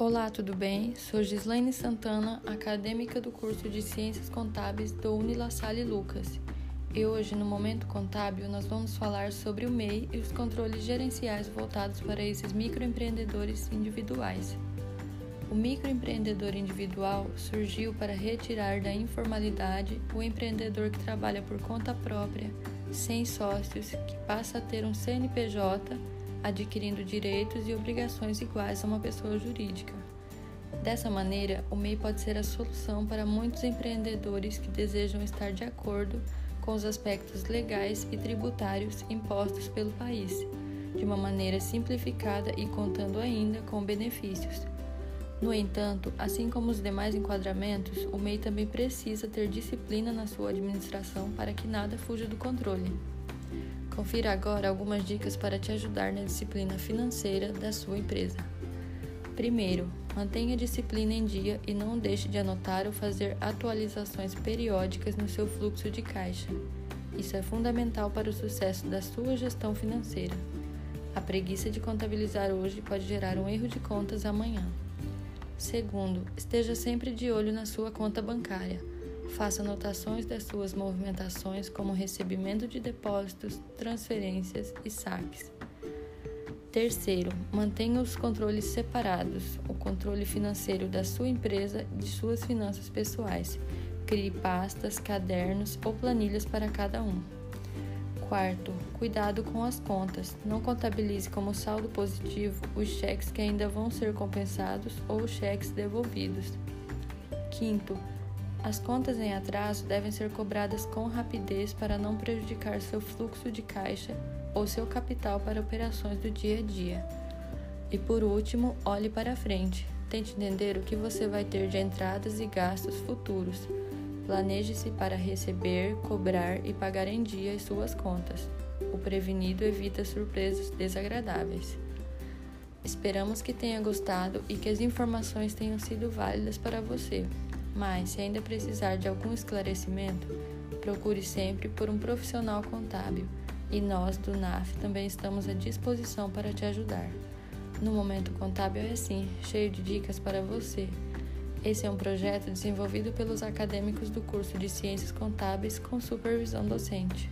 Olá, tudo bem? Sou Gislaine Santana, acadêmica do curso de Ciências Contábeis do Unilassalle Lucas. E hoje, no Momento Contábil, nós vamos falar sobre o MEI e os controles gerenciais voltados para esses microempreendedores individuais. O microempreendedor individual surgiu para retirar da informalidade o empreendedor que trabalha por conta própria, sem sócios, que passa a ter um CNPJ adquirindo direitos e obrigações iguais a uma pessoa jurídica. Dessa maneira, o MEI pode ser a solução para muitos empreendedores que desejam estar de acordo com os aspectos legais e tributários impostos pelo país, de uma maneira simplificada e contando ainda com benefícios. No entanto, assim como os demais enquadramentos, o MEI também precisa ter disciplina na sua administração para que nada fuja do controle. Confira agora algumas dicas para te ajudar na disciplina financeira da sua empresa. Primeiro, mantenha a disciplina em dia e não deixe de anotar ou fazer atualizações periódicas no seu fluxo de caixa. Isso é fundamental para o sucesso da sua gestão financeira. A preguiça de contabilizar hoje pode gerar um erro de contas amanhã. Segundo, esteja sempre de olho na sua conta bancária. Faça anotações das suas movimentações, como recebimento de depósitos, transferências e saques. Terceiro, mantenha os controles separados, o controle financeiro da sua empresa e de suas finanças pessoais. Crie pastas, cadernos ou planilhas para cada um. Quarto, cuidado com as contas. Não contabilize como saldo positivo os cheques que ainda vão ser compensados ou os cheques devolvidos. Quinto, as contas em atraso devem ser cobradas com rapidez para não prejudicar seu fluxo de caixa ou seu capital para operações do dia a dia. E por último, olhe para frente. Tente entender o que você vai ter de entradas e gastos futuros. Planeje-se para receber, cobrar e pagar em dia as suas contas. O prevenido evita surpresas desagradáveis. Esperamos que tenha gostado e que as informações tenham sido válidas para você. Mas, se ainda precisar de algum esclarecimento, procure sempre por um profissional contábil e nós, do NAF, também estamos à disposição para te ajudar. No Momento Contábil é assim, cheio de dicas para você. Esse é um projeto desenvolvido pelos acadêmicos do curso de Ciências Contábeis com supervisão docente.